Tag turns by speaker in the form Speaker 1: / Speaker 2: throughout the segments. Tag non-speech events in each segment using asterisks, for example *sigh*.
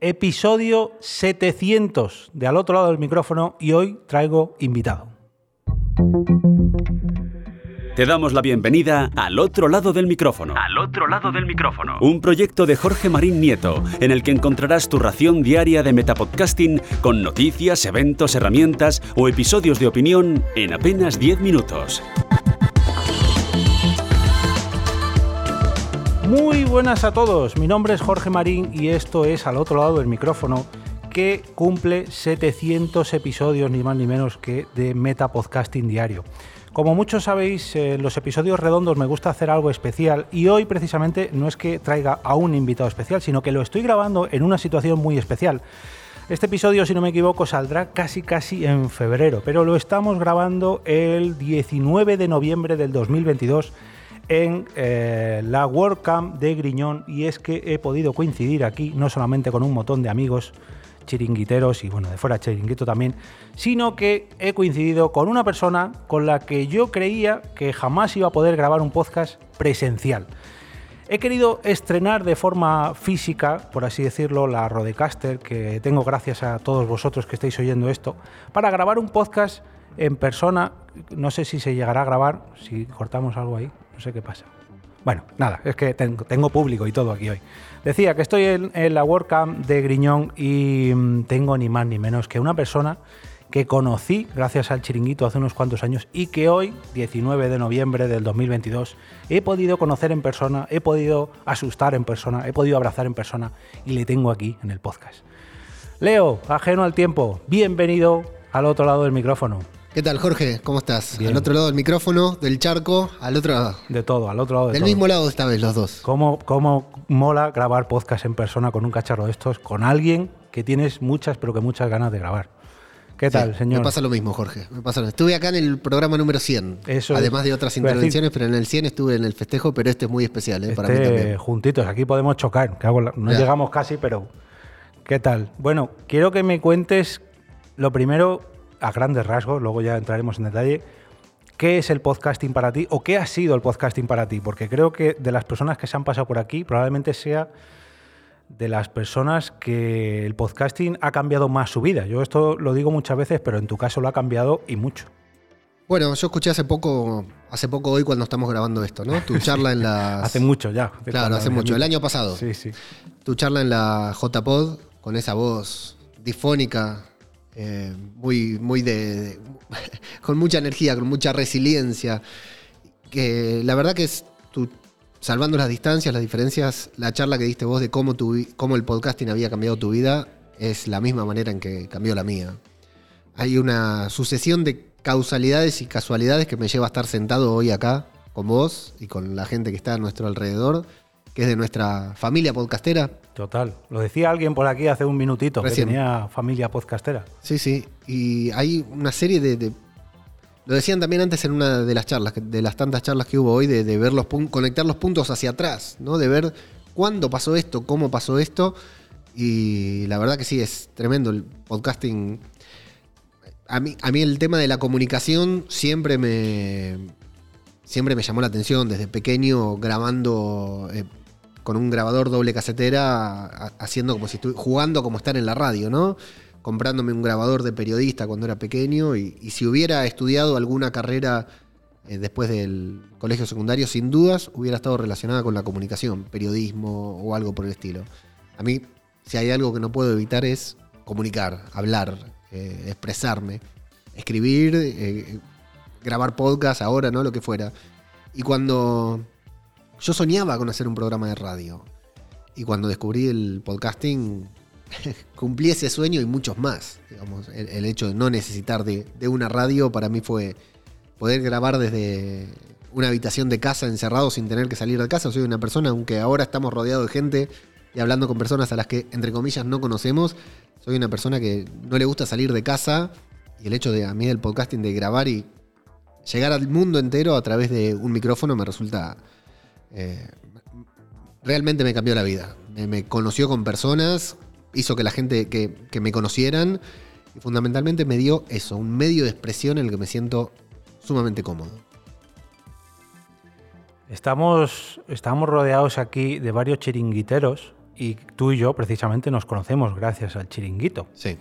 Speaker 1: episodio 700 de al otro lado del micrófono y hoy traigo invitado.
Speaker 2: Te damos la bienvenida al otro lado del micrófono.
Speaker 3: Al otro lado del micrófono.
Speaker 2: Un proyecto de Jorge Marín Nieto, en el que encontrarás tu ración diaria de metapodcasting con noticias, eventos, herramientas o episodios de opinión en apenas 10 minutos.
Speaker 1: Muy buenas a todos, mi nombre es Jorge Marín y esto es al otro lado del micrófono que cumple 700 episodios ni más ni menos que de Metapodcasting Diario. Como muchos sabéis, en los episodios redondos me gusta hacer algo especial y hoy precisamente no es que traiga a un invitado especial, sino que lo estoy grabando en una situación muy especial. Este episodio, si no me equivoco, saldrá casi casi en febrero, pero lo estamos grabando el 19 de noviembre del 2022 en eh, la WordCamp de Griñón y es que he podido coincidir aquí no solamente con un montón de amigos chiringuiteros y bueno, de fuera chiringuito también, sino que he coincidido con una persona con la que yo creía que jamás iba a poder grabar un podcast presencial. He querido estrenar de forma física, por así decirlo, la Rodecaster que tengo gracias a todos vosotros que estáis oyendo esto, para grabar un podcast en persona. No sé si se llegará a grabar, si cortamos algo ahí, no sé qué pasa. Bueno, nada, es que tengo, público y todo aquí hoy. Decía que estoy en, en la WordCamp de Griñón y mm, tengo ni más ni menos que una persona que conocí gracias al chiringuito hace unos cuantos años y que hoy, 19 de noviembre del 2022, he podido conocer en persona, he podido asustar en persona, he podido abrazar en persona y le tengo aquí en el podcast. Leo, ajeno al tiempo, bienvenido al otro lado del micrófono.
Speaker 4: ¿Qué tal, Jorge? ¿Cómo estás? Al otro lado del micrófono, del charco, al otro lado.
Speaker 1: De todo, al otro lado de
Speaker 4: Del mismo lado esta vez, los dos.
Speaker 1: ¿Cómo, ¿Cómo mola grabar podcast en persona con un cacharro de estos, con alguien que tienes muchas, pero que muchas ganas de grabar? ¿Qué tal, señor?
Speaker 4: Me pasa lo mismo, Jorge. Me pasa lo mismo. Estuve acá en el programa número 100.
Speaker 1: Eso
Speaker 4: además de otras intervenciones, pero en el 100 estuve en el festejo, pero este es muy especial, ¿eh? para mí
Speaker 1: Este,
Speaker 4: también.
Speaker 1: juntitos, aquí podemos chocar. que hago la- no llegamos casi, pero. ¿Qué tal? Bueno, quiero que me cuentes lo primero, a grandes rasgos, luego ya entraremos en detalle. ¿Qué es el podcasting para ti o qué ha sido el podcasting para ti? Porque creo que de las personas que se han pasado por aquí, probablemente sea de las personas que el podcasting ha cambiado más su vida. Yo esto lo digo muchas veces, pero en tu caso lo ha cambiado y mucho.
Speaker 4: Bueno, yo escuché hace poco, hace poco hoy cuando estamos grabando esto, ¿no? Tu charla en la. *laughs*
Speaker 1: Hace mucho ya.
Speaker 4: Claro, hace mucho. El año pasado.
Speaker 1: Sí, sí.
Speaker 4: Tu charla en la JPod con esa voz difónica, eh, muy, muy de, *laughs* con mucha energía, con mucha resiliencia. Que la verdad que es tu, salvando las distancias, las diferencias, la charla que diste vos de cómo, tu, cómo el podcasting había cambiado tu vida es la misma manera en que cambió la mía. Hay una sucesión de causalidades y casualidades que me lleva a estar sentado hoy acá con vos y con la gente que está a nuestro alrededor, que es de nuestra familia podcastera.
Speaker 1: Total. Lo decía alguien por aquí hace un minutito
Speaker 4: Recién.
Speaker 1: que tenía familia podcastera.
Speaker 4: Sí, sí. Y hay una serie de. de- lo decían también antes en una de las charlas, de las tantas charlas que hubo hoy, de, de ver los conectar los puntos hacia atrás, ¿no? De ver cuándo pasó esto, cómo pasó esto. Y la verdad que sí, es tremendo el podcasting. A mí, a mí el tema de la comunicación siempre me. Siempre me llamó la atención. Desde pequeño grabando. eh, con un grabador doble casetera, haciendo como si estuviera jugando como estar en la radio, ¿no? Comprándome un grabador de periodista cuando era pequeño y, y si hubiera estudiado alguna carrera eh, después del colegio secundario, sin dudas hubiera estado relacionada con la comunicación, periodismo o algo por el estilo. A mí, si hay algo que no puedo evitar es comunicar, hablar, eh, expresarme, escribir, eh, grabar podcast ahora, ¿no? Lo que fuera. Y cuando yo soñaba con hacer un programa de radio. Y cuando descubrí el podcasting, *laughs* cumplí ese sueño y muchos más. Digamos, el, hecho de no necesitar de, de una radio para mí fue poder grabar desde una habitación de casa encerrado sin tener que salir de casa. Soy una persona, aunque ahora estamos rodeados de gente y hablando con personas a las que, entre comillas, no conocemos, soy una persona que no le gusta salir de casa. Y el hecho de a mí del podcasting, de grabar y llegar al mundo entero a través de un micrófono, me resulta eh, realmente me cambió la vida. Me, me conoció con personas, hizo que la gente que, que me conocieran y fundamentalmente me dio eso, un medio de expresión en el que me siento sumamente cómodo.
Speaker 1: Estamos, estamos rodeados aquí de varios chiringuiteros y tú y yo precisamente nos conocemos gracias al chiringuito.
Speaker 4: Sí.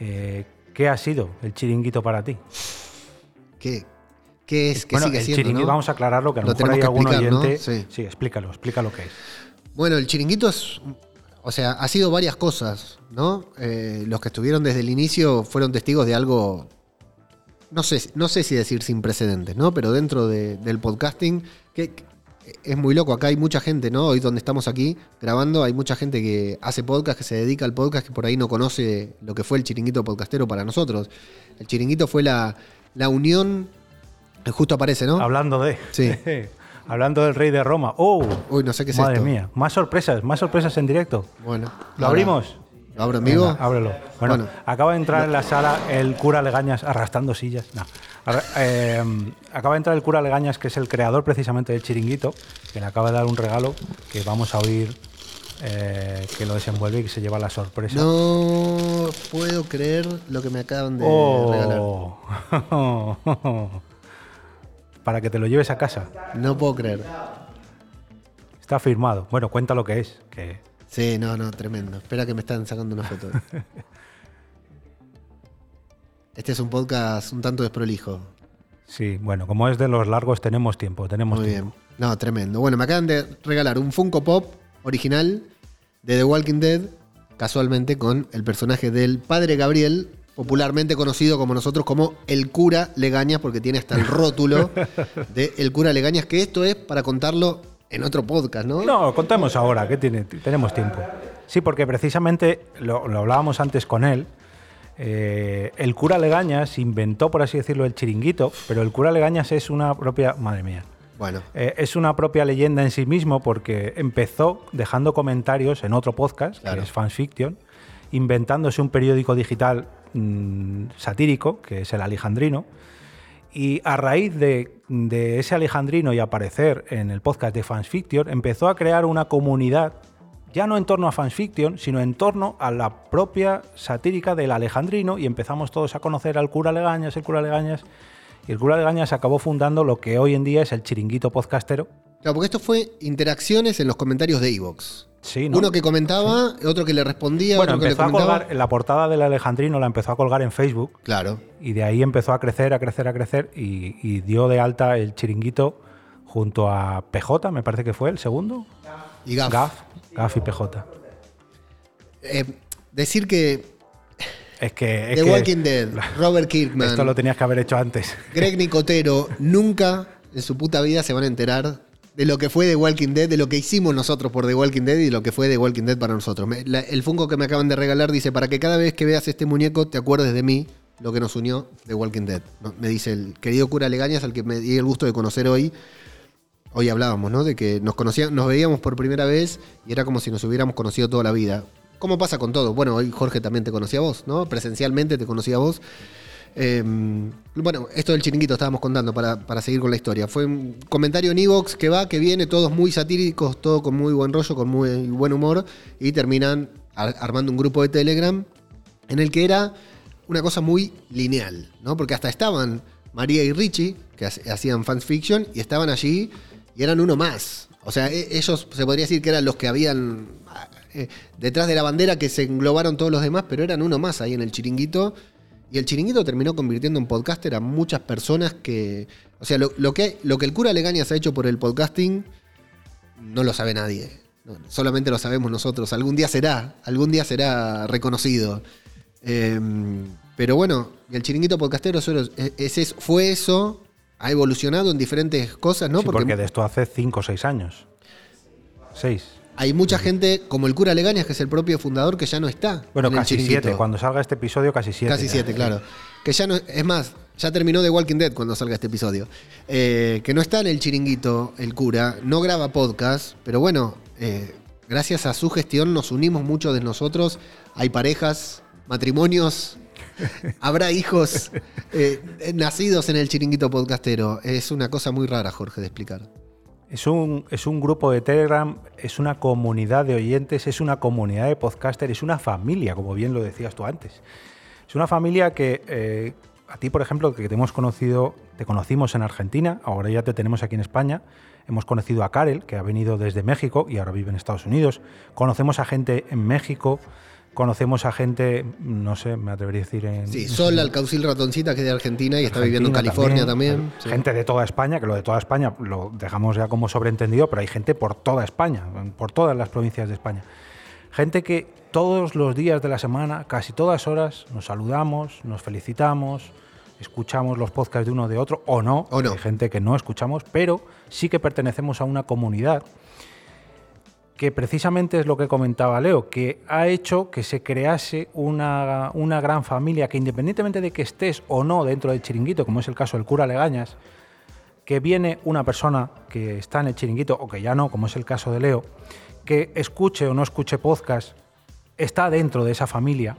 Speaker 1: Eh, ¿Qué ha sido el chiringuito para ti?
Speaker 4: ¿Qué, qué es? ¿Qué
Speaker 1: bueno,
Speaker 4: sigue
Speaker 1: el
Speaker 4: siendo?
Speaker 1: chiringuito,
Speaker 4: no?
Speaker 1: vamos a aclararlo, que a lo,
Speaker 4: Lo
Speaker 1: mejor hay
Speaker 4: tenemos que
Speaker 1: algún
Speaker 4: explicar, ¿no?
Speaker 1: oyente.
Speaker 4: Sí.
Speaker 1: sí, explícalo, explica lo que es.
Speaker 4: Bueno, el chiringuito es. O sea, ha sido varias cosas, ¿no? Eh, los que estuvieron desde el inicio fueron testigos de algo. No sé, no sé si decir sin precedentes, ¿no? Pero dentro de- del podcasting, que es muy loco. Acá hay mucha gente, ¿no? Hoy donde estamos aquí grabando, hay mucha gente que hace podcast, que se dedica al podcast, que por ahí no conoce lo que fue el chiringuito podcastero para nosotros. El chiringuito fue la, la unión. Justo aparece, ¿no?
Speaker 1: Hablando de.
Speaker 4: Sí. *laughs*
Speaker 1: Hablando del rey de Roma. ¡Oh!
Speaker 4: Uy, no sé qué es
Speaker 1: Madre
Speaker 4: esto.
Speaker 1: mía. Más sorpresas, más sorpresas en directo.
Speaker 4: Bueno.
Speaker 1: ¿Lo abrimos?
Speaker 4: ¿Lo abro en vivo?
Speaker 1: Venga, ábrelo. Bueno,
Speaker 4: Bueno.
Speaker 1: acaba de entrar en la sala el cura Legañas arrastrando sillas. No. Eh, acaba de entrar el cura Legañas, que es el creador precisamente del chiringuito, que le acaba de dar un regalo que vamos a oír eh, que lo desenvuelve y que se lleva la sorpresa.
Speaker 4: No puedo creer lo que me acaban de regalar. *laughs*
Speaker 1: Para que te lo lleves a casa.
Speaker 4: No puedo creer.
Speaker 1: Está firmado. Bueno, cuenta lo que es. Que
Speaker 4: Sí, no, no, tremendo. Espera que me están sacando una foto. *laughs* Este es un podcast un tanto desprolijo.
Speaker 1: sí, bueno, como es de los largos, tenemos tiempo. Tenemos
Speaker 4: Muy
Speaker 1: tiempo.
Speaker 4: bien. No, tremendo. Bueno, me acaban de regalar un Funko Pop original de The Walking Dead, casualmente con el personaje del padre Gabriel, popularmente conocido como nosotros como el cura Legañas, porque tiene hasta el rótulo *laughs* de el cura Legañas, que esto es para contarlo en otro podcast, ¿no?
Speaker 1: No, contamos ahora, que tiene, tenemos tiempo. Sí, porque precisamente lo, lo hablábamos antes con él. eh, el cura Legañas inventó, por así decirlo, el chiringuito, pero el cura Legañas es una propia. Madre mía.
Speaker 4: Bueno,
Speaker 1: Eh, es una propia leyenda en sí mismo porque empezó dejando comentarios en otro podcast,
Speaker 4: Claro.
Speaker 1: que es Fans Fiction, inventándose un periódico digital mm, satírico, que es el Alejandrino. Y a raíz de, ese Alejandrino y aparecer en el podcast de Fans Fiction, empezó a crear una comunidad, ya no en torno a Fans Fiction, sino en torno a la propia satírica del Alejandrino, y empezamos todos a conocer al cura Legañas, el cura Legañas, y el cura Legañas acabó fundando lo que hoy en día es el chiringuito podcastero.
Speaker 4: claro, porque esto fue interacciones en los comentarios de Evox.
Speaker 1: Sí, ¿no?
Speaker 4: Uno que comentaba, otro que le respondía,
Speaker 1: bueno,
Speaker 4: otro que le
Speaker 1: empezó a colgar, la portada del Alejandrino la empezó a colgar en Facebook,
Speaker 4: Claro.
Speaker 1: y de ahí empezó a crecer, a crecer, a crecer, y, y dio de alta el chiringuito junto a PJ, me parece que fue el segundo.
Speaker 4: Y Gaf.
Speaker 1: Gaf, Gaf y PJ.
Speaker 4: Eh, decir que
Speaker 1: Es que. es
Speaker 4: The
Speaker 1: que
Speaker 4: Walking Dead, Robert Kirkman,
Speaker 1: Esto lo tenías que haber hecho antes.
Speaker 4: Greg Nicotero, nunca en su puta vida se van a enterar de lo que fue The Walking Dead, de lo que hicimos nosotros por The Walking Dead y de lo que fue The Walking Dead para nosotros. El Funko que me acaban de regalar dice, para que cada vez que veas este muñeco te acuerdes de mí, lo que nos unió The Walking Dead. Me dice el querido cura Legañas, al que me di el gusto de conocer hoy. Hoy hablábamos, ¿no? De que nos conocíamos, nos veíamos por primera vez y era como si nos hubiéramos conocido toda la vida. ¿Cómo pasa con todo? Bueno, hoy Jorge también te conocía a vos, ¿no? Presencialmente te conocía a vos. Eh, bueno, esto del chiringuito estábamos contando para, para seguir con la historia. Fue un comentario en Evox que va, que viene, todos muy satíricos, todo con muy buen rollo, con muy buen humor, y terminan ar- armando un grupo de Telegram en el que era una cosa muy lineal, ¿no? Porque hasta estaban María y Richie, que ha- hacían fans fiction, y estaban allí y eran uno más. O sea, e- ellos se podría decir que eran los que habían eh, detrás de la bandera que se englobaron todos los demás, pero eran uno más ahí en el chiringuito. Y el chiringuito terminó convirtiendo en podcaster a muchas personas que. O sea, lo, lo que, lo que el cura Legañas ha hecho por el podcasting no lo sabe nadie. No, solamente lo sabemos nosotros. Algún día será, algún día será reconocido. Eh, pero bueno, el chiringuito podcastero solo es- es fue eso, ha evolucionado en diferentes cosas, ¿no?
Speaker 1: Sí, porque, de esto hace 5 o 6 años. 6.
Speaker 4: Hay mucha gente, como el cura Legañas, que es el propio fundador, que ya no está.
Speaker 1: Bueno,
Speaker 4: en
Speaker 1: casi. 7. Cuando salga este episodio, casi 7.
Speaker 4: Casi siete, claro. Que ya no, es más, ya terminó The Walking Dead cuando salga este episodio. Eh, que no está en el chiringuito, el cura, no graba podcast, pero bueno, eh, gracias a su gestión nos unimos muchos de nosotros. Hay parejas, matrimonios, *laughs* habrá hijos eh, nacidos en el chiringuito podcastero. Es una cosa muy rara, Jorge, de explicar.
Speaker 1: Es un, es un grupo de Telegram, es una comunidad de oyentes, es una comunidad de podcasters, es una familia, como bien lo decías tú antes. Es una familia que, eh, a ti, por ejemplo, que te hemos conocido, te conocimos en Argentina, ahora ya te tenemos aquí en España. Hemos conocido a Karel, que ha venido desde México y ahora vive en Estados Unidos. Conocemos a gente en México, conocemos a gente, no sé, me atrevería a decir en.
Speaker 4: Sí, Sol Alcaucil Ratoncita, que es de Argentina y está viviendo en California también. Sí.
Speaker 1: Gente de toda España, que lo de toda España lo dejamos ya como sobreentendido, pero hay gente por toda España, por todas las provincias de España. Gente que todos los días de la semana, casi todas horas, nos saludamos, nos felicitamos, escuchamos los podcasts de uno de otro, o no,
Speaker 4: O no.
Speaker 1: hay gente que no escuchamos, pero sí que pertenecemos a una comunidad que precisamente es lo que comentaba Leo, que ha hecho que se crease una, una gran familia que independientemente de que estés o no dentro del chiringuito, como es el caso del cura Legañas, que viene una persona que está en el chiringuito o que ya no, como es el caso de Leo, que escuche o no escuche podcast, está dentro de esa familia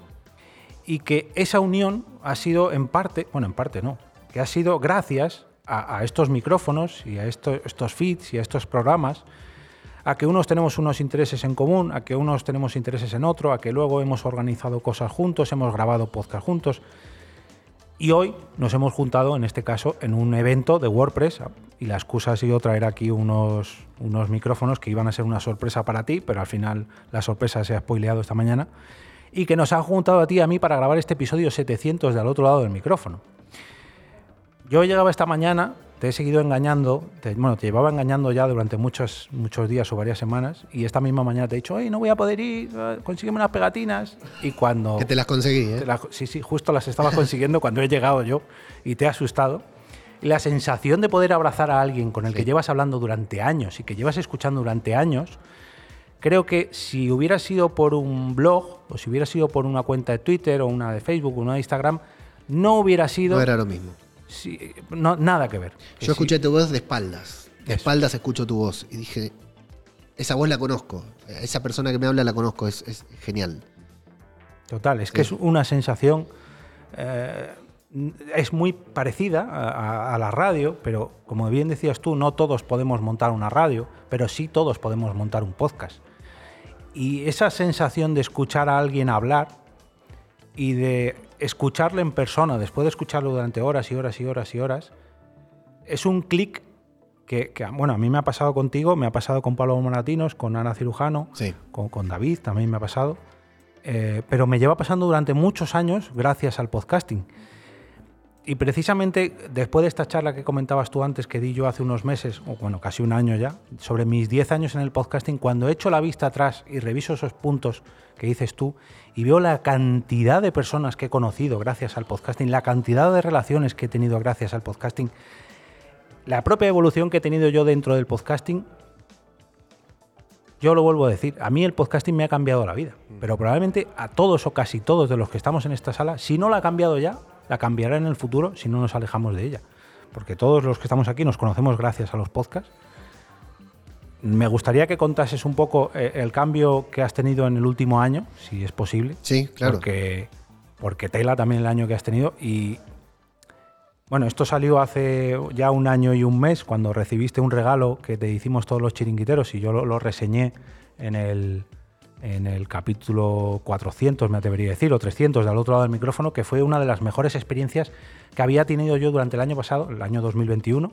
Speaker 1: y que esa unión ha sido en parte, bueno, en parte no, que ha sido gracias a, estos micrófonos y a estos feeds y a estos programas, a que unos tenemos unos intereses en común, a que unos tenemos intereses en otro, a que luego hemos organizado cosas juntos, hemos grabado podcast juntos. Y hoy nos hemos juntado, en este caso, en un evento de WordPress. Y la excusa ha sido traer aquí unos, unos micrófonos que iban a ser una sorpresa para ti, pero al final la sorpresa se ha spoileado esta mañana. Y que nos han juntado a ti y a mí para grabar este episodio 700 de al otro lado del micrófono. Yo llegaba esta mañana, te he seguido engañando, te- bueno, te llevaba engañando ya durante muchos, muchos días o varias semanas, y esta misma mañana te he dicho, oye, no voy a poder ir, eh, consígueme unas pegatinas. Y cuando...
Speaker 4: Que te las conseguí, ¿eh?
Speaker 1: Sí, sí, justo las estaba consiguiendo cuando he llegado yo y te he asustado. La sensación de poder abrazar a alguien con el que
Speaker 4: Sí.
Speaker 1: llevas hablando durante años y que llevas escuchando durante años, creo que si hubiera sido por un blog o si hubiera sido por una cuenta de Twitter o una de Facebook o una de Instagram, no hubiera sido
Speaker 4: No era lo mismo.
Speaker 1: Sí, no- nada que ver.
Speaker 4: Yo escuché tu voz de espaldas. De
Speaker 1: Eso.
Speaker 4: espaldas escucho tu voz. Y dije, esa voz la conozco. Esa persona que me habla la conozco. Es, es genial.
Speaker 1: Total, es que es una sensación. eh, es muy parecida a, a- a la radio, pero como bien decías tú, no todos podemos montar una radio, pero sí todos podemos montar un podcast. Y esa sensación de escuchar a alguien hablar y de escucharle en persona, después de escucharlo durante horas y horas y horas y horas, es un clic que, que, bueno, a mí me ha pasado contigo, me ha pasado con Pablo Moratinos, con Ana Cirujano,
Speaker 4: Sí.
Speaker 1: con, con David también me ha pasado, eh, pero me lleva pasando durante muchos años gracias al podcasting. Y precisamente después de esta charla que comentabas tú antes, que di yo hace unos meses, o bueno, casi un año ya, sobre mis 10 años en el podcasting, cuando echo la vista atrás y reviso esos puntos que dices tú y veo la cantidad de personas que he conocido gracias al podcasting, la cantidad de relaciones que he tenido gracias al podcasting, la propia evolución que he tenido yo dentro del podcasting, yo lo vuelvo a decir, a mí el podcasting me ha cambiado la vida, pero probablemente a todos o casi todos de los que estamos en esta sala, si no la ha cambiado ya, la cambiará en el futuro si no nos alejamos de ella. Porque todos los que estamos aquí nos conocemos gracias a los podcasts. Me gustaría que contases un poco eh, el cambio que has tenido en el último año, si es posible.
Speaker 4: Sí, claro.
Speaker 1: Porque, porque tela también el año que has tenido. Y bueno, esto salió hace ya un año y un mes, cuando recibiste un regalo que te hicimos todos los chiringuiteros y yo lo, lo reseñé en el, en el capítulo 400, me atrevería a decir, o 300 del otro lado del micrófono, que fue una de las mejores experiencias que había tenido yo durante el año pasado, el año 2021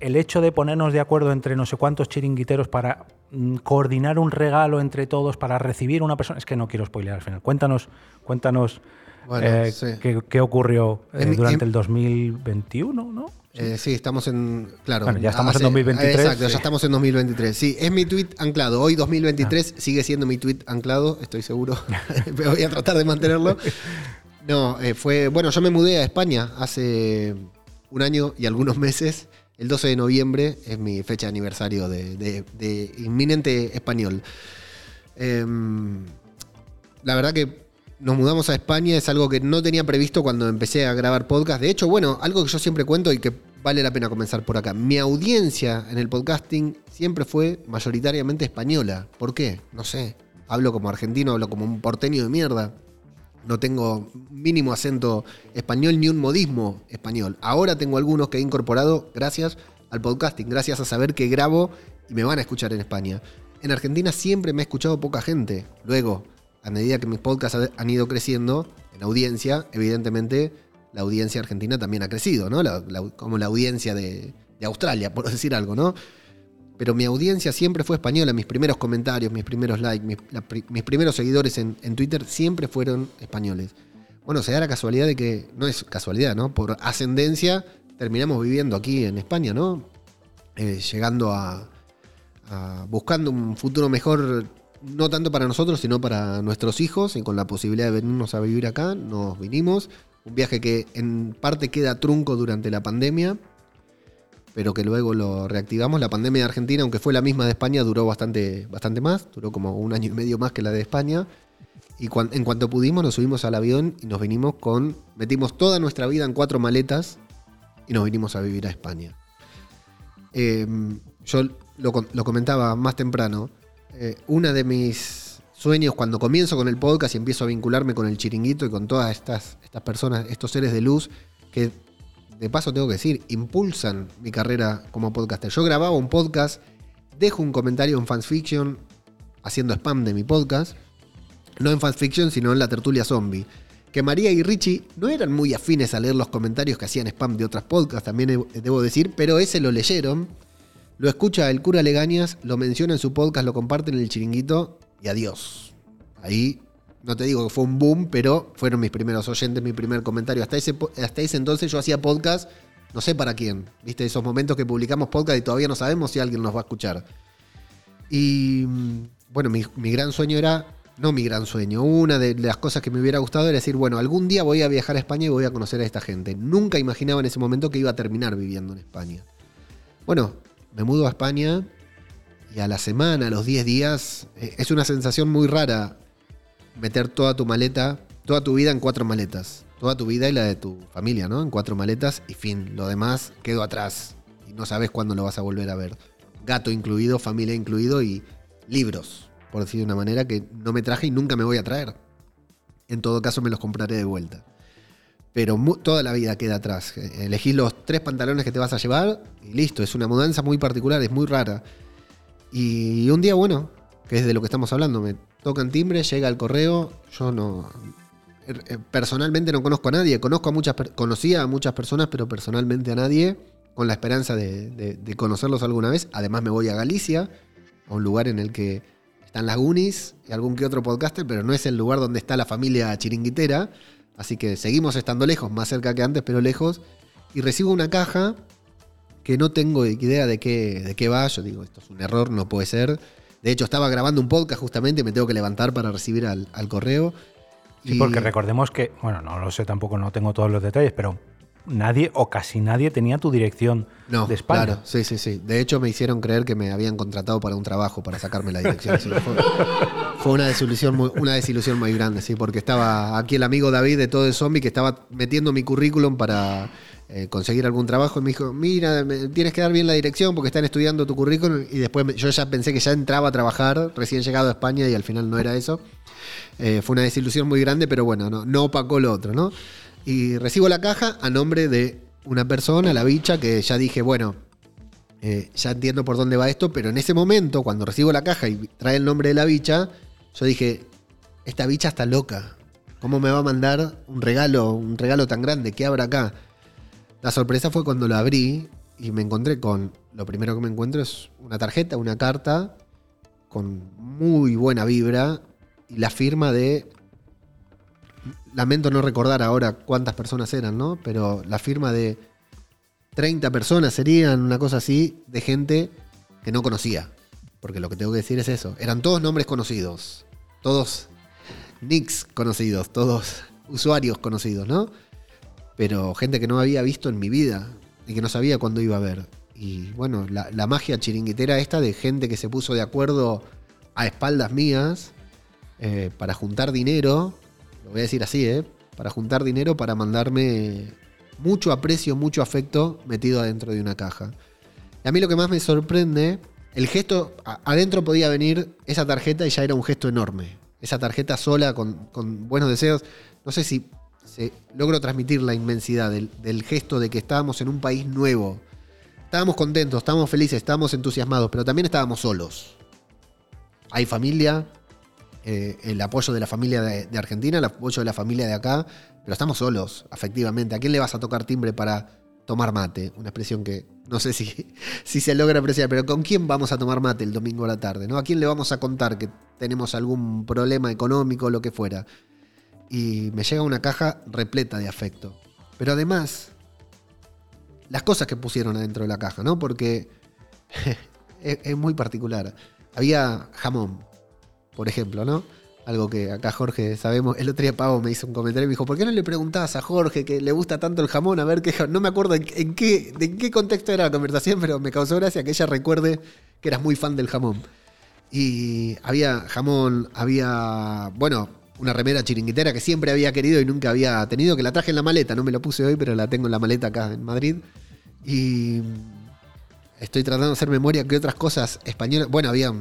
Speaker 1: el hecho de ponernos de acuerdo entre no sé cuántos chiringuiteros para mm, coordinar un regalo entre todos, para recibir una persona. Es que no quiero spoilear al final. Cuéntanos, cuéntanos
Speaker 4: Bueno,
Speaker 1: eh,
Speaker 4: sí.
Speaker 1: qué, qué ocurrió eh,
Speaker 4: En-
Speaker 1: durante
Speaker 4: en-
Speaker 1: el 2021, ¿no?
Speaker 4: Eh, sí, estamos en. Claro.
Speaker 1: Bueno, ya estamos en 2023,
Speaker 4: Exacto,
Speaker 1: sí.
Speaker 4: ya estamos en 2023. Sí, es mi tweet anclado. Hoy, 2023, sigue siendo mi tweet anclado, estoy seguro. Pero *laughs* *laughs* voy a tratar de mantenerlo. No, eh, fue. Bueno, yo me mudé a España hace un año y algunos meses. El 12 de noviembre es mi fecha de aniversario de, de- de inminente español. Em, la verdad que nos mudamos a España, es algo que no tenía previsto cuando empecé a grabar podcast. De hecho, bueno, algo que yo siempre cuento y que vale la pena comenzar por acá. Mi audiencia en el podcasting siempre fue mayoritariamente española. ¿Por qué? No sé. Hablo como argentino, hablo como un porteño de mierda. No tengo mínimo acento español ni un modismo español. Ahora tengo algunos que he incorporado gracias al podcasting, gracias a saber que grabo y me van a escuchar en España. En Argentina siempre me ha escuchado poca gente. Luego, a medida que mis podcasts ha- han ido creciendo en audiencia, evidentemente la audiencia argentina también ha crecido, ¿no? La- como la audiencia de, Australia, por *laughs* decir algo, ¿no? Pero mi audiencia siempre fue española, mis primeros comentarios, mis primeros likes, mis, primeros seguidores en, Twitter siempre fueron españoles. Bueno, se da la casualidad de que, no es casualidad, ¿no? Por ascendencia terminamos viviendo aquí en España, ¿no? Eh, llegando a- buscando un futuro mejor, no tanto para nosotros, sino para nuestros hijos, y con la posibilidad de venirnos a vivir acá, nos vinimos. Un viaje que en parte queda trunco durante la pandemia, pero que luego lo reactivamos. La pandemia de Argentina, aunque fue la misma de España, duró bastante, bastante más, duró como un año y medio más que la de España. Y en cuanto pudimos, nos subimos al avión y nos vinimos con. Metimos toda nuestra vida en cuatro maletas y nos vinimos a vivir a España. Eh, yo lo comentaba más temprano. Eh, una de mis sueños cuando comienzo con el podcast y empiezo a vincularme con el chiringuito y con todas estas, estas personas, estos seres de luz, que de paso tengo que decir, impulsan mi carrera como podcaster. Yo grababa un podcast, dejo un comentario en Fansfiction haciendo spam de mi podcast, no en Fansfiction, sino en la tertulia zombie. Que María y Richie no eran muy afines a leer los comentarios que hacían spam de otras podcasts, también debo decir, pero ese lo leyeron. Lo escucha el cura Legañas, lo menciona en su podcast, lo comparten en el chiringuito y adiós. Ahí no te digo que fue un boom, pero fueron mis primeros oyentes, mi primer comentario. Hasta ese, hasta ese entonces yo hacía podcast, no sé para quién. ¿Viste? Esos momentos que publicamos podcast y todavía no sabemos si alguien nos va a escuchar. Y mm, bueno, mi, mi gran sueño era, no mi gran sueño, una de las cosas que me hubiera gustado era decir, bueno, algún día voy a viajar a España y voy a conocer a esta gente. Nunca imaginaba en ese momento que iba a terminar viviendo en España. Bueno, me mudo a España y a la semana, a los 10 días, eh, es una sensación muy rara meter toda tu maleta, toda tu vida en cuatro maletas. Toda tu vida y la de tu familia, ¿no? En cuatro maletas y fin. Lo demás quedó atrás y no sabes cuándo lo vas a volver a ver. Gato incluido, familia incluido y libros, por decir de una manera que no me traje y nunca me voy a traer. En todo caso me los compraré de vuelta. Pero toda la vida queda atrás. Eh, Elegís los tres pantalones que te vas a llevar y listo. Es una mudanza muy particular, es muy rara. Y un día, bueno, que es de lo que estamos hablando, me tocan timbre, llega el correo. Yo no. er- eh, Personalmente no conozco a nadie. Conozco a muchas, conocía a muchas personas, pero personalmente a nadie. Con la esperanza de conocerlos alguna vez. Además, me voy a Galicia, a un lugar en el que están las Goonies y algún que otro podcaster, pero no es el lugar donde está la familia chiringuitera. Así que seguimos estando lejos, más cerca que antes, pero lejos. Y recibo una caja que no tengo idea de qué, de qué va. Yo digo, esto es un error, no puede ser. De hecho, estaba grabando un podcast justamente y me tengo que levantar para recibir al, al correo.
Speaker 1: Sí,
Speaker 4: Y-
Speaker 1: porque recordemos que, bueno, no lo sé tampoco, no tengo todos los detalles, pero nadie o casi nadie tenía tu dirección
Speaker 4: No,
Speaker 1: de España.
Speaker 4: claro, sí, sí, sí. De hecho, me hicieron creer que me habían contratado para un trabajo, para sacarme la dirección. Fue, fue una desilusión, muy, una desilusión muy grande, sí, porque estaba aquí el amigo David de Todo el Zombie que estaba metiendo mi currículum para eh, conseguir algún trabajo y me dijo, mira, me- tienes que dar bien la dirección porque están estudiando tu currículum y después me- yo ya pensé que ya entraba a trabajar, recién llegado a España y al final no era eso. Eh, fue una desilusión muy grande, pero bueno, no, no opacó lo otro, ¿no? Y recibo la caja a nombre de una persona, la bicha, que ya dije, bueno, eh, ya entiendo por dónde va esto, pero en ese momento, cuando recibo la caja y trae el nombre de la bicha, yo dije, esta bicha está loca. ¿Cómo me va a mandar un regalo, un regalo tan grande? ¿Qué habrá acá? La sorpresa fue cuando lo abrí y me encontré con, lo primero que me encuentro es una tarjeta, una carta con muy buena vibra y la firma de lamento no recordar ahora cuántas personas eran, ¿no? Pero la firma de 30 personas serían, una cosa así, de gente que no conocía. Porque lo que tengo que decir es eso. Eran todos nombres conocidos. Todos nicks conocidos. Todos usuarios conocidos, ¿no? Pero gente que no había visto en mi vida y que no sabía cuándo iba a ver. Y bueno, la, magia chiringuitera esta de gente que se puso de acuerdo a espaldas mías eh, para juntar dinero, lo voy a decir así, ¿eh? Para juntar dinero para mandarme mucho aprecio, mucho afecto metido adentro de una caja. Y a mí lo que más me sorprende, el gesto, adentro podía venir esa tarjeta y ya era un gesto enorme. Esa tarjeta sola con, con buenos deseos. No sé si se logro transmitir la inmensidad del, del gesto de que estábamos en un país nuevo. Estábamos contentos, estábamos felices, estábamos entusiasmados, pero también estábamos solos. Hay familia, eh, el apoyo de la familia de, Argentina, el apoyo de la familia de acá, pero estamos solos, efectivamente. ¿A quién le vas a tocar timbre para tomar mate? Una expresión que no sé si, *laughs* si se logra apreciar, pero ¿con quién vamos a tomar mate el domingo a la tarde? ¿no? ¿A quién le vamos a contar que tenemos algún problema económico o lo que fuera? Y me llega una caja repleta de afecto. Pero además, las cosas que pusieron adentro de la caja, ¿no? Porque *laughs* es muy particular. Había jamón, por ejemplo, ¿no? Algo que acá Jorge sabemos. El otro día Pavo me hizo un comentario y me dijo, ¿por qué no le preguntabas a Jorge que le gusta tanto el jamón? A ver qué... No me acuerdo en, qué, en qué contexto era la conversación, pero me causó gracia que ella recuerde que eras muy fan del jamón. Y había jamón, había, bueno, una remera chiringuitera que siempre había querido y nunca había tenido, que la traje en la maleta, no me lo puse hoy, pero la tengo en la maleta acá en Madrid. Y estoy tratando de hacer memoria que otras cosas españolas, bueno, había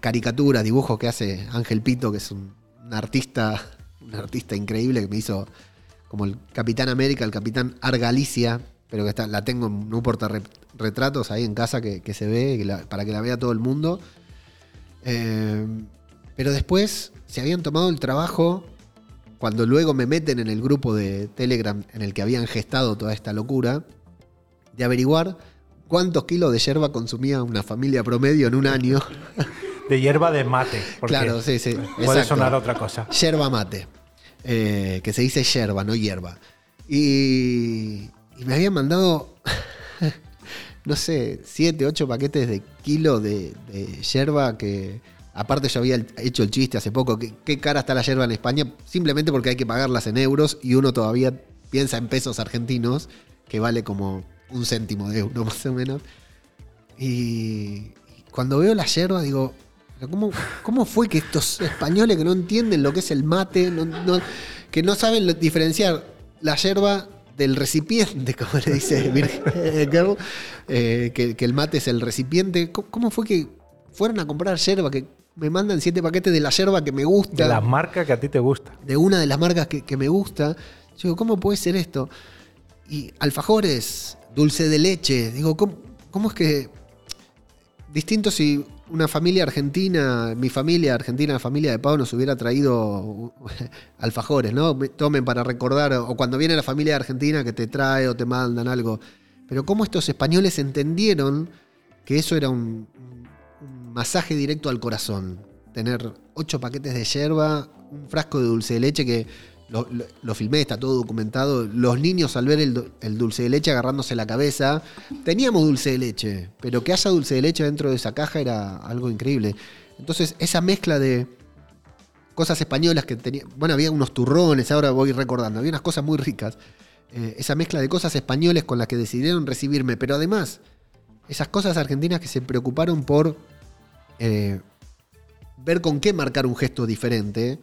Speaker 4: caricaturas, dibujos que hace Ángel Pito, que es un, artista, *laughs* un artista increíble que me hizo como el Capitán América, el Capitán Argalicia, pero que está, la tengo en un portarretratos ahí en casa que, se ve para que la vea todo el mundo. Eh, pero después se habían tomado el trabajo, cuando luego me meten en el grupo de Telegram en el que habían gestado toda esta locura, de averiguar cuántos kilos de yerba consumía una familia promedio en un año. *laughs*
Speaker 1: De hierba de mate.
Speaker 4: claro, sí, sí.
Speaker 1: Puede
Speaker 4: exacto.
Speaker 1: sonar otra cosa.
Speaker 4: Yerba mate. eh, que se dice yerba, no hierba. Y, y me habían mandado, *laughs* no sé, 7, 8 paquetes de kilo de, de yerba que... Aparte yo había hecho el chiste hace poco, que qué cara está la yerba en España, simplemente porque hay que pagarlas en euros y uno todavía piensa en pesos argentinos, que vale como un céntimo de euro *laughs* más o menos. Y cuando veo la yerba digo, ¿cómo, cómo fue que estos españoles que no entienden lo que es el mate, no- no- que no saben lo- diferenciar la yerba del recipiente, *laughs* como le dice Virgen Girl, eh, que, que el mate es el recipiente, ¿cómo, cómo fue que fueron a comprar yerba, que me mandan siete paquetes de la yerba que me gusta?
Speaker 1: De las marcas que a ti te gusta.
Speaker 4: de una de las marcas que, que me gusta. Yo digo, ¿cómo puede ser esto? Y alfajores, dulce de leche. Digo, ¿cómo, cómo es que... Distinto si una familia argentina, mi familia argentina, la familia de Pau, nos hubiera traído *laughs* alfajores, ¿no? Me- Tomen para recordar, o cuando viene la familia argentina que te trae o te mandan algo. Pero cómo estos españoles entendieron que eso era un, un masaje directo al corazón. Tener ocho paquetes de yerba, un frasco de dulce de leche que lo, filmé, está todo documentado. Los niños al ver el dulce de leche agarrándose la cabeza. Teníamos dulce de leche, pero que haya dulce de leche dentro de esa caja era algo increíble. Entonces, esa mezcla de cosas españolas que tenía. Bueno, había unos turrones, ahora voy recordando, había unas cosas muy ricas. Eh, esa mezcla de cosas españoles con las que decidieron recibirme, pero además, esas cosas argentinas que se preocuparon por eh, ver con qué marcar un gesto diferente,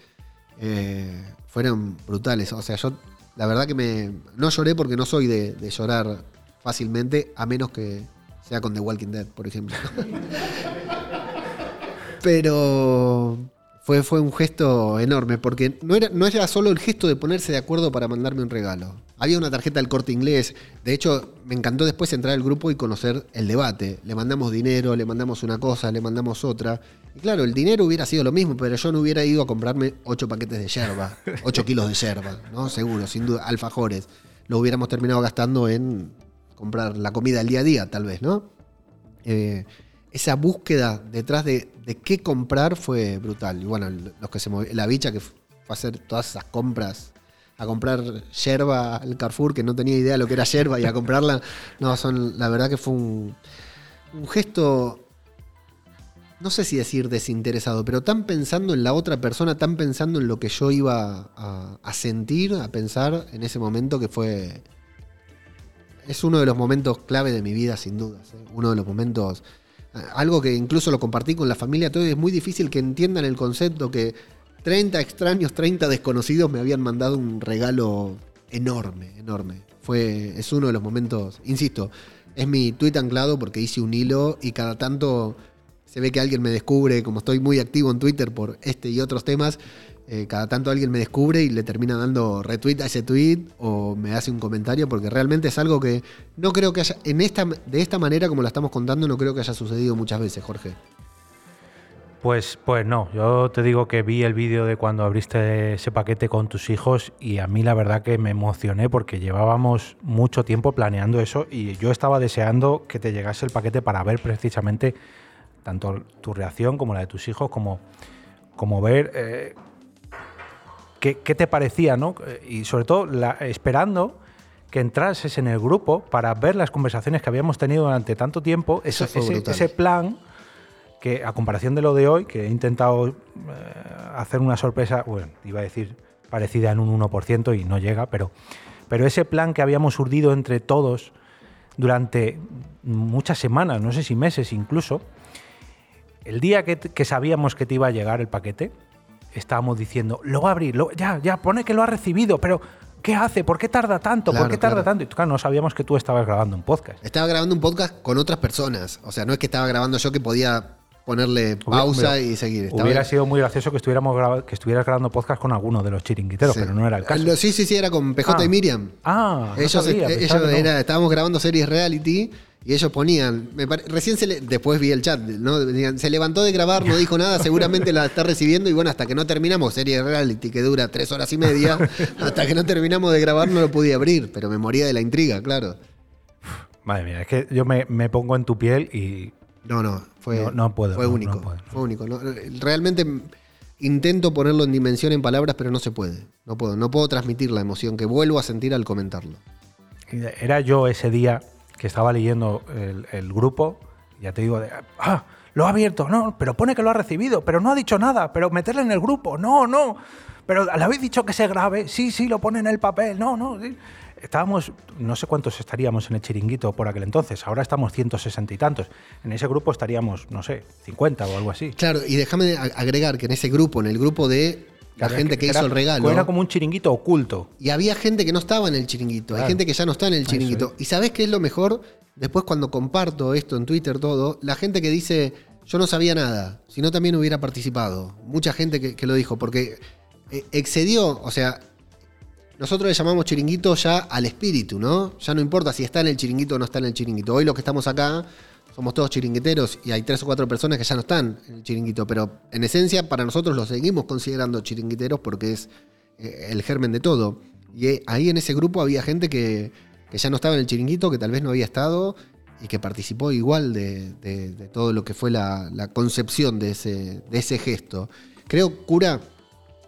Speaker 4: eh, fueron brutales. O sea, yo la verdad que me. No lloré porque no soy de, de llorar fácilmente, a menos que sea con The Walking Dead, por ejemplo. *laughs* Pero fue, fue un gesto enorme, porque no era, no era solo el gesto de ponerse de acuerdo para mandarme un regalo. Había una tarjeta del corte inglés. De hecho, me encantó después entrar al grupo y conocer el debate. Le mandamos dinero, le mandamos una cosa, le mandamos otra. Y claro, el dinero hubiera sido lo mismo, pero yo no hubiera ido a comprarme ocho paquetes de yerba, *laughs* ocho kilos de yerba, ¿no? Seguro, sin duda, alfajores. Lo hubiéramos terminado gastando en comprar la comida del día a día, tal vez, ¿no? Eh, esa búsqueda detrás de, de qué comprar fue brutal. Y bueno, los que se movi- la bicha que fue a hacer todas esas compras, a comprar yerba al Carrefour, que no tenía idea de lo que era yerba, y a comprarla, no, son, la verdad que fue un, un gesto, no sé si decir desinteresado, pero tan pensando en la otra persona, tan pensando en lo que yo iba a, sentir, a pensar en ese momento que fue... Es uno de los momentos clave de mi vida, sin dudas. ¿eh? Uno de los momentos algo que incluso lo compartí con la familia, todo es muy difícil que entiendan el concepto que 30 extraños, 30 desconocidos me habían mandado un regalo enorme, enorme. Fue, es uno de los momentos, insisto, es mi tweet anclado porque hice un hilo y cada tanto se ve que alguien me descubre, como estoy muy activo en Twitter por este y otros temas, eh, cada tanto alguien me descubre y le termina dando retweet a ese tweet o me hace un comentario porque realmente es algo que no creo que haya, en esta, de esta manera como la estamos contando, no creo que haya sucedido muchas veces, Jorge.
Speaker 1: Pues, pues no, yo te digo que vi el vídeo de cuando abriste ese paquete con tus hijos y a mí la verdad que me emocioné porque llevábamos mucho tiempo planeando eso y yo estaba deseando que te llegase el paquete para ver precisamente tanto tu reacción como la de tus hijos, como, como ver eh, qué, qué te parecía, ¿no? Y sobre todo la- esperando que entrases en el grupo para ver las conversaciones que habíamos tenido durante tanto tiempo, ese, ese plan que a comparación de lo de hoy, que he intentado eh, hacer una sorpresa, bueno, iba a decir parecida en un 1% y no llega, pero, pero ese plan que habíamos urdido entre todos durante muchas semanas, no sé si meses incluso, el día que, que sabíamos que te iba a llegar el paquete, estábamos diciendo, lo va a abrir, lo- ya, ya, pone que lo ha recibido, pero ¿qué hace? ¿Por qué tarda tanto?
Speaker 4: Claro,
Speaker 1: ¿Por qué tarda
Speaker 4: claro.
Speaker 1: tanto? Y claro, no sabíamos que tú estabas grabando un podcast.
Speaker 4: Estaba grabando un podcast con otras personas. O sea, no es que estaba grabando yo que podía ponerle pausa
Speaker 1: hubiera-
Speaker 4: y seguir. Estaba-
Speaker 1: Hubiera sido muy gracioso que, estuviéramos que estuvieras grabando podcast con alguno de los chiringuiteros,
Speaker 4: Sí.
Speaker 1: pero no era el caso.
Speaker 4: Ah, sí, sí, sí, era con PJ
Speaker 1: Ah.
Speaker 4: y Miriam.
Speaker 1: Ah, no
Speaker 4: ellos,
Speaker 1: sabía, no.
Speaker 4: estábamos grabando series reality y ellos ponían, me pare- recién se le- después vi el chat, ¿no? Decían, se levantó de grabar, no dijo nada, seguramente la está recibiendo y bueno, hasta que no terminamos serie reality que dura tres horas y media, *laughs* hasta que no terminamos de grabar no lo pude abrir, pero me moría de la intriga, claro.
Speaker 1: Madre mía, es que yo me, me pongo en tu piel y
Speaker 4: No, no, fue,
Speaker 1: No, no puedo,
Speaker 4: fue
Speaker 1: no,
Speaker 4: único,
Speaker 1: puedo.
Speaker 4: fue único. realmente intento ponerlo en dimensión en palabras, pero no se puede, no puedo, no puedo transmitir la emoción que vuelvo a sentir al comentarlo.
Speaker 1: era yo ese día que estaba leyendo el, el grupo, ya te digo, ah, lo ha abierto, no, pero pone que lo ha recibido, pero no ha dicho nada, pero meterle en el grupo, no, no, pero le habéis dicho que se grabe, sí, sí, lo pone en el papel, no, no. sí. Estábamos, no sé cuántos estaríamos en el chiringuito por aquel entonces, ahora estamos 160 y tantos. En ese grupo estaríamos, no sé, 50 o algo así.
Speaker 4: Claro, y déjame agregar que en ese grupo, en el grupo de la gente que,
Speaker 1: era-
Speaker 4: hizo el regalo,
Speaker 1: Era como un chiringuito oculto.
Speaker 4: y había gente que no estaba en el chiringuito, hay
Speaker 1: Claro.
Speaker 4: gente que ya no está en el
Speaker 1: Eso
Speaker 4: chiringuito. ¿Y sabés qué es lo mejor? Después cuando comparto esto en Twitter todo, la gente que dice, yo no sabía nada, si no también hubiera participado. Mucha gente que, que lo dijo, porque eh, excedió, o sea, nosotros le llamamos chiringuito ya al espíritu, ¿no? Ya no importa si está en el chiringuito o no está en el chiringuito. Hoy los que estamos acá somos todos chiringuiteros y hay tres o cuatro personas que ya no están en el chiringuito, pero en esencia para nosotros los seguimos considerando chiringuiteros porque es eh, el germen de todo. Y eh, ahí en ese grupo había gente que, que ya no estaba en el chiringuito, que tal vez no había estado y que participó igual de todo lo que fue la, la concepción de ese, de ese gesto. Creo, cura,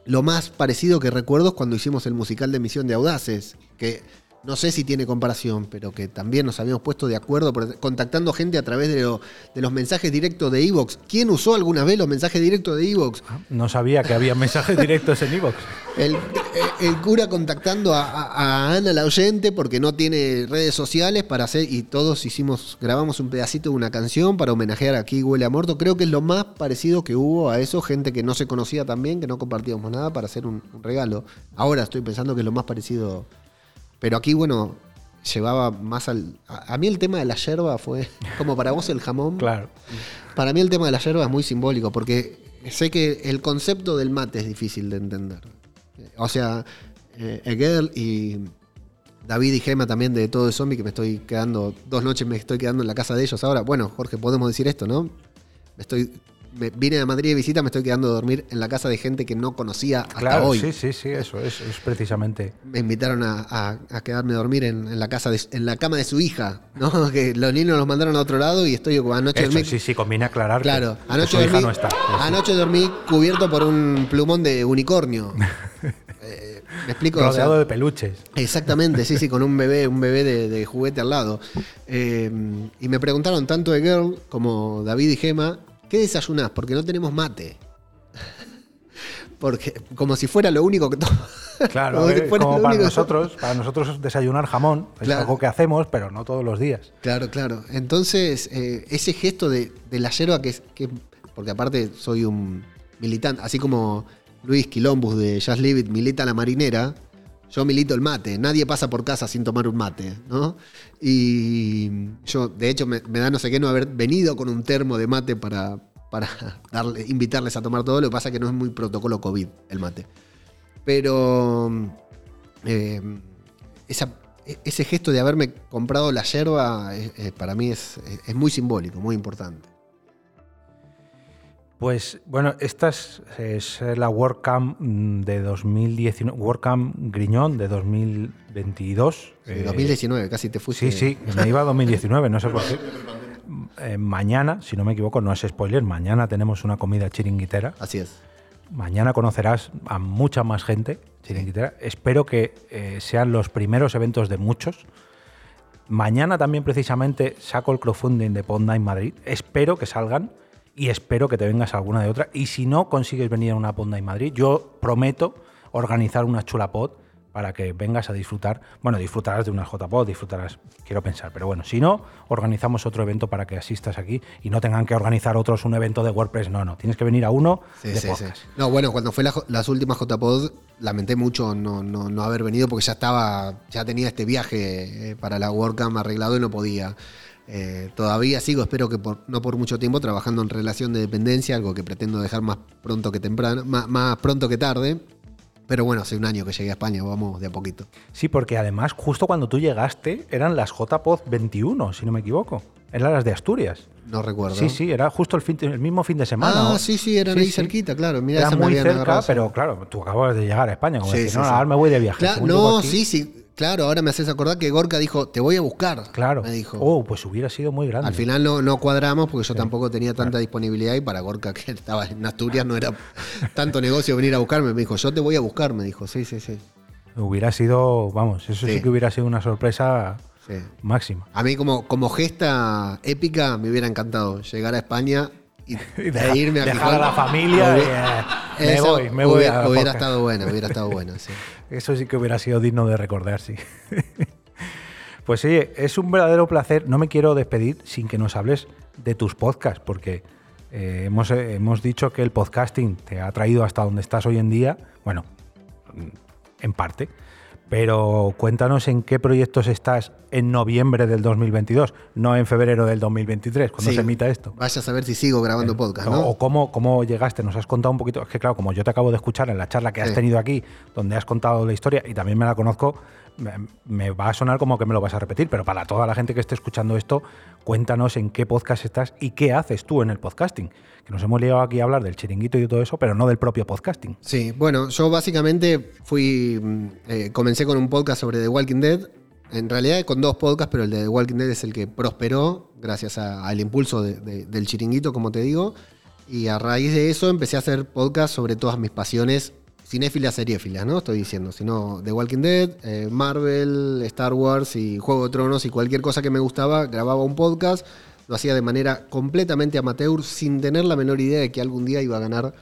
Speaker 4: lo más parecido que recuerdo es cuando hicimos el musical de Misión de Audaces, que no sé si tiene comparación, pero que también nos habíamos puesto de acuerdo contactando gente a través de, lo- de los mensajes directos de Evox. ¿Quién usó alguna vez los mensajes directos de Evox?
Speaker 1: No sabía que había mensajes directos en Evox.
Speaker 4: El, el- el cura contactando a, a- a Ana la oyente porque no tiene redes sociales para hacer y todos hicimos grabamos un pedacito de una canción para homenajear Aquí huele a muerto. Creo que es lo más parecido que hubo a eso, gente que no se conocía también, que no compartíamos nada para hacer un, un regalo. Ahora estoy pensando que es lo más parecido, pero aquí bueno llevaba más al a, a mí el tema de la yerba fue *laughs* como para vos el jamón.
Speaker 1: Claro.
Speaker 4: Para mí el tema de la yerba es muy simbólico porque sé que el concepto del mate es difícil de entender. O sea, eh, Egel y David y Gema también de Todo de Zombie, que me estoy quedando, dos noches me estoy quedando en la casa de ellos ahora. Bueno, Jorge, podemos decir esto, ¿no? Me estoy, me- vine a Madrid de visita, me estoy quedando a dormir en la casa de gente que no conocía hasta
Speaker 1: Claro,
Speaker 4: hoy.
Speaker 1: sí, sí, sí, eso es, es precisamente.
Speaker 4: Me invitaron a, a- a quedarme a dormir en, en la casa de- en la cama de su hija, ¿no? *laughs* Que los niños los mandaron a otro lado y estoy anoche dormí-
Speaker 1: sí, sí, conviene aclarar.
Speaker 4: Claro,
Speaker 1: que
Speaker 4: anoche
Speaker 1: su hija
Speaker 4: dormí,
Speaker 1: no está.
Speaker 4: Anoche dormí cubierto por un plumón de unicornio. *laughs* Eh, ¿Me explico? O sea,
Speaker 1: Rodeado de peluches.
Speaker 4: Exactamente, sí, sí, con un bebé, un bebé de, de juguete al lado. Eh, y me preguntaron tanto de Girl como David y Gema, ¿qué desayunás? Porque no tenemos mate. *laughs* Porque, como si fuera lo único que to-
Speaker 1: Claro, *laughs*
Speaker 4: como si fuera
Speaker 1: como
Speaker 4: lo
Speaker 1: para
Speaker 4: único
Speaker 1: nosotros, para nosotros desayunar jamón es
Speaker 4: Claro.
Speaker 1: algo que hacemos, pero no todos los días.
Speaker 4: Claro, claro. Entonces, eh, ese gesto de, de la yerba que es. Que, porque aparte soy un militante, así como Luis Quilombus de Just Leave It milita la marinera, yo milito el mate. Nadie pasa por casa sin tomar un mate, ¿no? Y yo, de hecho, me, da no sé qué no haber venido con un termo de mate para, para *laughs* invitarles a tomar todo. Lo que pasa es que no es muy protocolo COVID el mate. Pero. eh, esa- ese gesto de haberme comprado la yerba eh, eh, para mí es, es muy simbólico, muy importante.
Speaker 1: Pues bueno, esta es, es la WordCamp mm, de 2019, WordCamp Griñón de 2022.
Speaker 4: Sí,
Speaker 1: Eh,
Speaker 4: 2019, casi te fuiste.
Speaker 1: Sí, sí, me iba a 2019, no sé por qué. Eh, mañana, si no me equivoco, no es spoiler, mañana tenemos una comida chiringuitera.
Speaker 4: Así es.
Speaker 1: Mañana conocerás a mucha más gente chiringuitera. Espero que eh, sean los primeros eventos de muchos. Mañana también precisamente saco el crowdfunding de Pod Night Madrid. Espero que salgan y espero que te vengas a alguna de otra. Y si no consigues venir a una Pod Night Madrid, yo prometo organizar una chula pod para que vengas a disfrutar. Bueno, disfrutarás de una JPod, disfrutarás, quiero pensar, pero bueno, si no, organizamos otro evento para que asistas aquí y no tengan que organizar otros un evento de WordPress. No, no, tienes que venir a uno
Speaker 4: Sí,
Speaker 1: de
Speaker 4: sí, sí. No, bueno, cuando fue la las últimas JPod, lamenté mucho no, no, no haber venido porque ya estaba, ya tenía este viaje eh, para la WordCamp arreglado y no podía. Eh, todavía sigo, espero que por, no por mucho tiempo, trabajando en relación de dependencia, algo que pretendo dejar más pronto que temprano, más, más pronto que tarde. Pero bueno, hace un año que llegué a España, vamos de a poquito.
Speaker 1: Sí, porque además, justo cuando tú llegaste, eran las JPod 21, si no me equivoco. Eran las de Asturias.
Speaker 4: No recuerdo.
Speaker 1: Sí, sí, era justo el, fin- el mismo fin de semana.
Speaker 4: Ah,
Speaker 1: ¿no?
Speaker 4: sí, sí, eran
Speaker 1: Sí,
Speaker 4: ahí
Speaker 1: sí.
Speaker 4: cerquita, claro. Mira,
Speaker 1: Era muy cerca,
Speaker 4: agarrado,
Speaker 1: pero claro, tú acabas de llegar a España. Como
Speaker 4: Sí,
Speaker 1: decir, no, ahora me voy de viaje.
Speaker 4: Claro, no, sí, sí, claro, ahora me haces acordar que Gorka dijo, te voy a buscar.
Speaker 1: Claro.
Speaker 4: Me dijo.
Speaker 1: Oh, pues hubiera sido muy grande.
Speaker 4: Al final no, no cuadramos porque yo tampoco tenía tanta disponibilidad y para Gorka que estaba en Asturias no era tanto negocio venir a buscarme. Me dijo, yo te voy a buscar, me dijo, sí, sí, sí.
Speaker 1: Hubiera sido, vamos, eso sí,
Speaker 4: Sí.
Speaker 1: que hubiera sido una sorpresa
Speaker 4: sí.
Speaker 1: máxima.
Speaker 4: A mí como, como gesta épica me hubiera encantado llegar a España y, *laughs*
Speaker 1: Y
Speaker 4: e
Speaker 1: deja-
Speaker 4: irme a
Speaker 1: dejar a la familia y,
Speaker 4: Hubiera-
Speaker 1: eh, *laughs* me voy, me voy
Speaker 4: hubiera,
Speaker 1: a
Speaker 4: estado bueno, hubiera estado bueno, sí. *laughs*
Speaker 1: Eso sí que hubiera sido digno de recordar, sí. pues oye, es un verdadero placer. No me quiero despedir sin que nos hables de tus podcasts, porque eh, hemos, eh, hemos dicho que el podcasting te ha traído hasta donde estás hoy en día. Bueno, en parte. Pero cuéntanos en qué proyectos estás en noviembre del 2022, no en febrero del 2023, cuando
Speaker 4: Sí.
Speaker 1: se emita esto.
Speaker 4: Vaya a saber si sigo grabando podcast,
Speaker 1: O-
Speaker 4: ¿no?
Speaker 1: O cómo, cómo llegaste, nos has contado un poquito. Es que, claro, como yo te acabo de escuchar en la charla que has tenido aquí, donde has contado la historia y también me la conozco, me, va a sonar como que me lo vas a repetir. Pero para toda la gente que esté escuchando esto, cuéntanos en qué podcast estás y qué haces tú en el podcasting. Que nos hemos llegado aquí a hablar del chiringuito y todo eso, pero no del propio podcasting.
Speaker 4: Sí, bueno, yo básicamente fui. mm, eh, comencé con un podcast sobre The Walking Dead. En realidad con dos podcasts, pero el de The Walking Dead es el que prosperó gracias al impulso de- de- del chiringuito, como te digo. Y a raíz de eso empecé a hacer podcast sobre todas mis pasiones cinéfilas, seriéfilas, ¿no? Estoy diciendo, sino The Walking Dead, eh, Marvel, Star Wars y Juego de Tronos y cualquier cosa que me gustaba, grababa un podcast. Lo hacía de manera completamente amateur, sin tener la menor idea de que algún día iba a ganar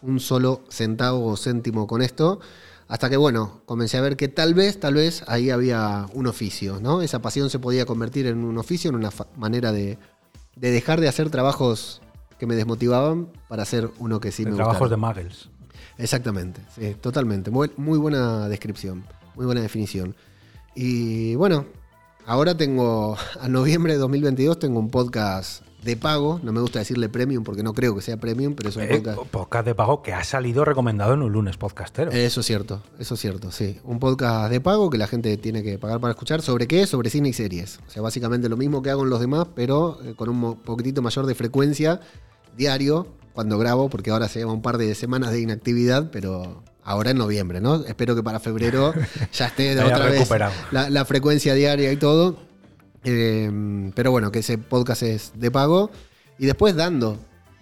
Speaker 4: un solo centavo o céntimo con esto. Hasta que, bueno, comencé a ver que tal vez, tal vez ahí había un oficio, ¿no? Esa pasión se podía convertir en un oficio, en una manera de, de dejar de hacer trabajos que me desmotivaban para hacer uno que sí
Speaker 1: de
Speaker 4: me
Speaker 1: trabajos
Speaker 4: gustara.
Speaker 1: de Muggles.
Speaker 4: Exactamente, sí, totalmente. Muy, muy buena descripción, muy buena definición. Y bueno, ahora tengo, *laughs* a noviembre de 2022 tengo un podcast de pago, no me gusta decirle premium porque no creo que sea premium, pero es un
Speaker 1: Eh,
Speaker 4: podcast...
Speaker 1: podcast de pago que ha salido recomendado en un lunes podcastero.
Speaker 4: Eso es cierto, eso es cierto, sí. Un podcast de pago que la gente tiene que pagar para escuchar. ¿Sobre qué? Sobre cine y series. O sea, básicamente lo mismo que hago en los demás, pero eh, con un poquitito mayor de frecuencia diario cuando grabo, porque ahora se llama un par de semanas de inactividad, pero ahora en noviembre, ¿no? Espero que para febrero ya esté *laughs* de otra vez la, la frecuencia diaria y todo. Eh, pero bueno, que ese podcast es de pago. Y después dando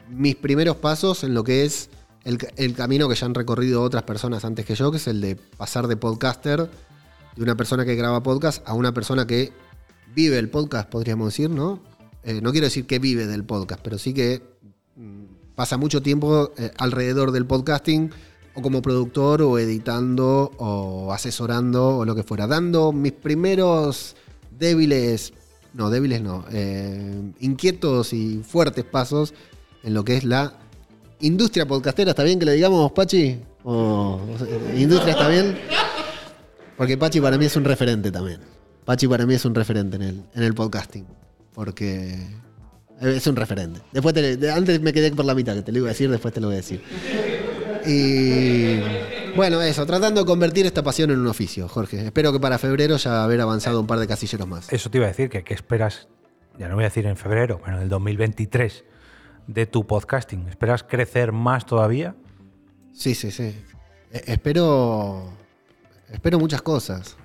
Speaker 4: mis primeros pasos en lo que es el camino que ya han recorrido otras personas antes que yo, que es el de pasar de podcaster, de una persona que graba podcast, a una persona que vive el podcast, podríamos decir, ¿no? Eh, no quiero decir que vive del podcast, pero sí que mm, pasa mucho tiempo eh, alrededor del podcasting, o como productor, o editando, o asesorando, o lo que fuera, dando mis primeros débiles, no, débiles no, eh, inquietos y fuertes pasos en lo que es la industria podcastera. ¿Está bien que le digamos, Pachi? O, o- ¿Industria está bien? Porque Pachi para mí es un referente también. Pachi para mí es un referente en el, en el podcasting. Porque es un referente. Después te- de- antes me quedé por la mitad, que te lo iba a decir, después te lo voy a decir. Y bueno, eso, tratando de convertir esta pasión en un oficio, Jorge. Espero que para febrero ya haber avanzado un par de casilleros más.
Speaker 1: Eso te iba a decir, que qué esperas, ya no voy a decir en febrero, bueno, en el 2023, de tu podcasting? ¿Esperas crecer más todavía?
Speaker 4: Sí, sí, sí. E- espero. Espero muchas cosas.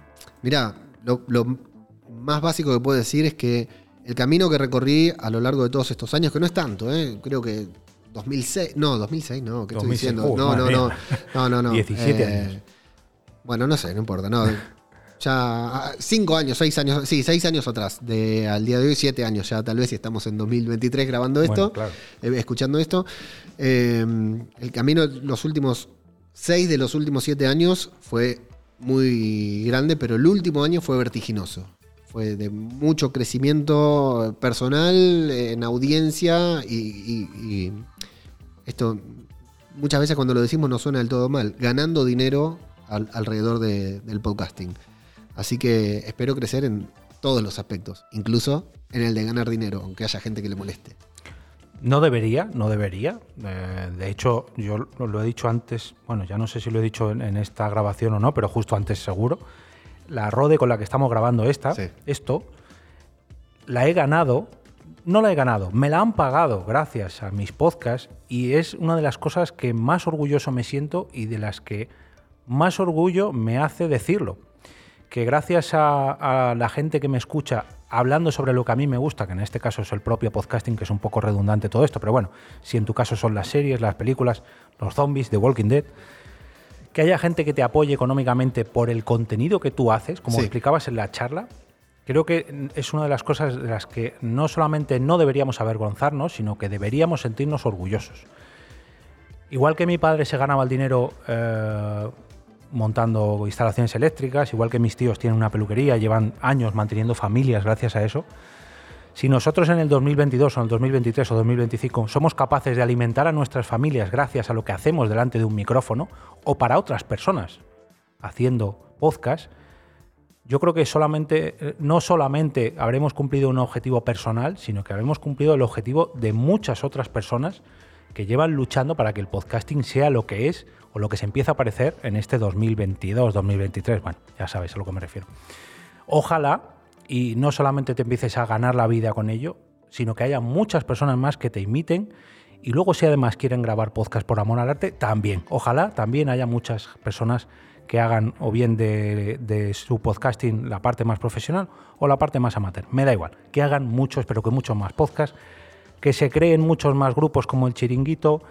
Speaker 4: Mirá, lo, lo más básico que puedo decir es que el camino que recorrí a lo largo de todos estos años, que no es tanto, ¿eh? creo que 2006. No, 2006, no, ¿qué estoy
Speaker 1: 2006,
Speaker 4: diciendo?
Speaker 1: uh,
Speaker 4: no, no, no, no, no, no.
Speaker 1: 17
Speaker 4: Eh,
Speaker 1: años.
Speaker 4: Bueno, no sé, no importa, no. Ya ah, cinco años, seis años, sí, seis años atrás, de al día de hoy, siete años ya, tal vez si estamos en 2023 grabando esto,
Speaker 1: Bueno, claro.
Speaker 4: eh, escuchando esto. Eh, el camino, los últimos seis de los últimos siete años fue muy grande, pero el último año fue vertiginoso. Fue de mucho crecimiento personal, en audiencia y, esto muchas veces cuando lo decimos no suena del todo mal, ganando dinero al- alrededor de- del podcasting. Así que espero crecer en todos los aspectos, incluso en el de ganar dinero, aunque haya gente que le moleste.
Speaker 1: No debería, no debería. Eh, de hecho, yo lo, he dicho antes, bueno, ya no sé si lo he dicho en esta grabación o no, pero justo antes seguro. La Rode con la que estamos grabando esta,
Speaker 4: Sí.
Speaker 1: esto, la he ganado, no la he ganado, me la han pagado gracias a mis podcasts y es una de las cosas que más orgulloso me siento y de las que más orgullo me hace decirlo. Que gracias a, a la gente que me escucha hablando sobre lo que a mí me gusta, que en este caso es el propio podcasting, que es un poco redundante todo esto, pero bueno, si en tu caso son las series, las películas, los zombies, The Walking Dead, que haya gente que te apoye económicamente por el contenido que tú haces, como
Speaker 4: Sí.
Speaker 1: explicabas en la charla, creo que es una de las cosas de las que no solamente no deberíamos avergonzarnos, sino que deberíamos sentirnos orgullosos. Igual que mi padre se ganaba el dinero eh, montando instalaciones eléctricas, igual que mis tíos tienen una peluquería, llevan años manteniendo familias gracias a eso. Si nosotros en el 2022 o en el 2023 o 2025 somos capaces de alimentar a nuestras familias gracias a lo que hacemos delante de un micrófono o para otras personas haciendo podcast, yo creo que solamente, eh, no solamente habremos cumplido un objetivo personal, sino que habremos cumplido el objetivo de muchas otras personas que llevan luchando para que el podcasting sea lo que es o lo que se empieza a parecer en este 2022, 2023. Bueno, ya sabéis a lo que me refiero. Ojalá y no solamente te empieces a ganar la vida con ello, sino que haya muchas personas más que te imiten y luego si además quieren grabar podcast por amor al arte, también. Ojalá también haya muchas personas que hagan o bien de, su podcasting la parte más profesional o la parte más amateur. Me da igual, que hagan muchos, pero que muchos más podcasts, que se creen muchos más grupos como el Chiringuito,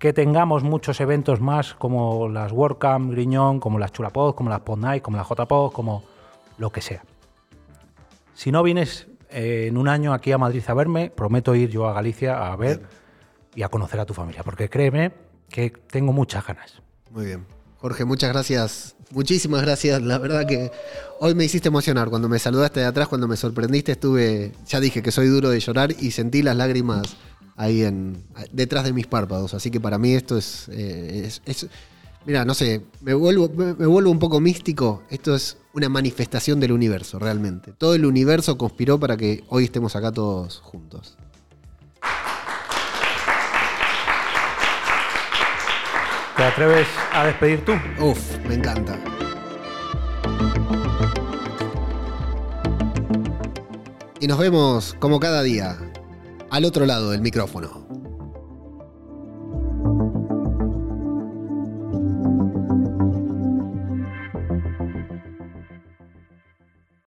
Speaker 1: que tengamos muchos eventos más como las WordCamp, Griñón, como las Chulapod, como las Podnight, como las JPod, como lo que sea. Si no vienes eh, en un año aquí a Madrid a verme, prometo ir yo a Galicia a ver y a conocer a tu familia, porque créeme que tengo muchas ganas.
Speaker 4: Muy bien. Jorge, muchas gracias. Muchísimas gracias. La verdad que hoy me hiciste emocionar. Cuando me saludaste de atrás, cuando me sorprendiste, estuve. Ya dije que soy duro de llorar y sentí las lágrimas ahí en detrás de mis párpados. Así que para mí esto es. eh, es- es- mira, no sé, me vuelvo, me, me vuelvo un poco místico. Esto es una manifestación del universo, realmente. Todo el universo conspiró para que hoy estemos acá todos juntos.
Speaker 1: ¿Te atreves a despedir tú?
Speaker 4: Uf, me encanta. Y nos vemos como cada día al otro lado del micrófono.